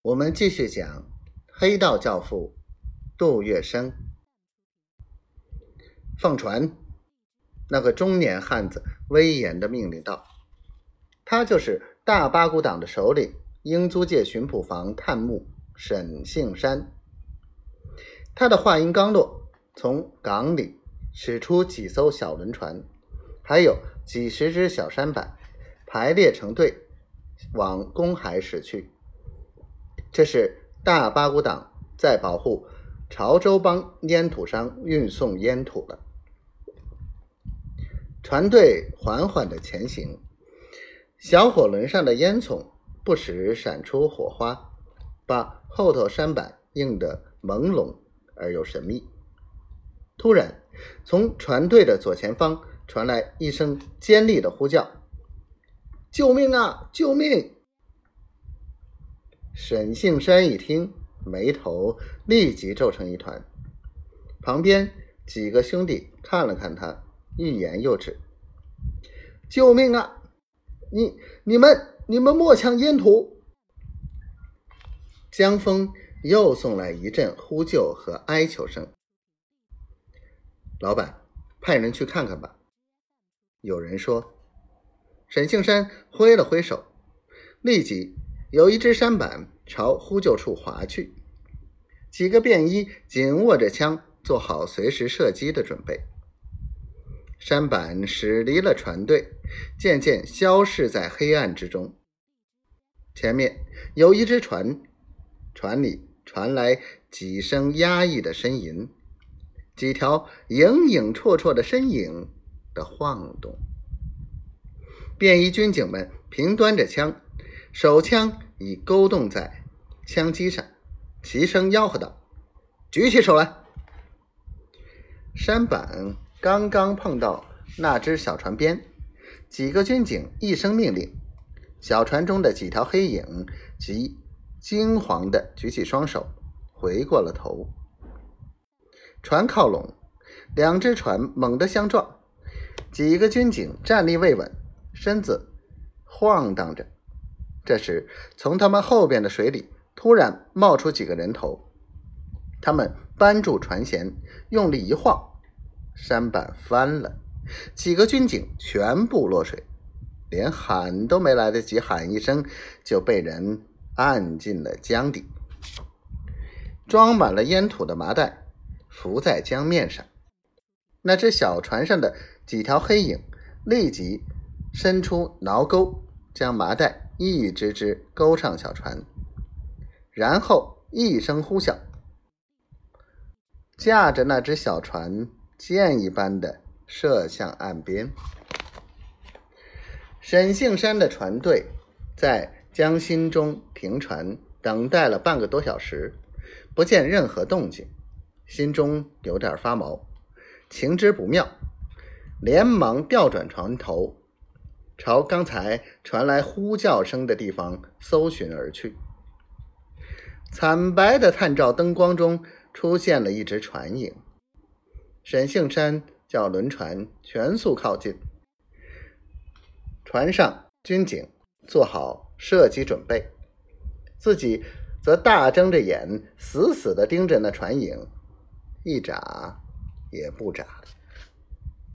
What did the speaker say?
我们继续讲黑道教父杜月笙。放船！那个中年汉子威严的命令道：“他就是大八股党的首领，英租界巡捕房探目沈杏山。”他的话音刚落，从港里驶出几艘小轮船，还有几十只小舢板，排列成队往公海驶去。这是大八股党在保护潮州帮烟土商运送烟土了。船队缓缓的前行，小火轮上的烟囱不时闪出火花，把后头山板映得朦胧而又神秘。突然，从船队的左前方传来一声尖利的呼叫：“救命啊！救命！”沈杏山一听，眉头立即皱成一团。旁边几个兄弟看了看他，欲言又止。救命啊！你、你们、你们莫抢烟土！江峰又送来一阵呼救和哀求声。老板，派人去看看吧。有人说。沈杏山挥了挥手，立即。有一只舢板朝呼救处划去，几个便衣紧握着枪，做好随时射击的准备。舢板驶离了船队，渐渐消逝在黑暗之中。前面有一只船，船里传来几声压抑的呻吟，几条影影绰绰的身影的晃动。便衣军警们平端着枪。手枪已勾动在枪机上，齐声吆喝道：“举起手来！”山板刚刚碰到那只小船边，几个军警一声命令，小船中的几条黑影即惊惶的举起双手，回过了头。船靠拢，两只船猛地相撞，几个军警站立未稳，身子晃荡着。这时，从他们后边的水里突然冒出几个人头，他们扳住船舷，用力一晃，舢板翻了，几个军警全部落水，连喊都没来得及喊一声，就被人按进了江底。装满了烟土的麻袋浮在江面上，那只小船上的几条黑影立即伸出挠钩，将麻袋。一只只勾上小船，然后一声呼啸，驾着那只小船箭一般的射向岸边。沈杏山的船队在江心中停船，等待了半个多小时，不见任何动静，心中有点发毛，情知不妙，连忙调转船头。朝刚才传来呼叫声的地方搜寻而去。惨白的探照灯光中出现了一只船影。沈杏山叫轮船全速靠近，船上军警做好射击准备，自己则大睁着眼，死死地盯着那船影，一眨也不眨。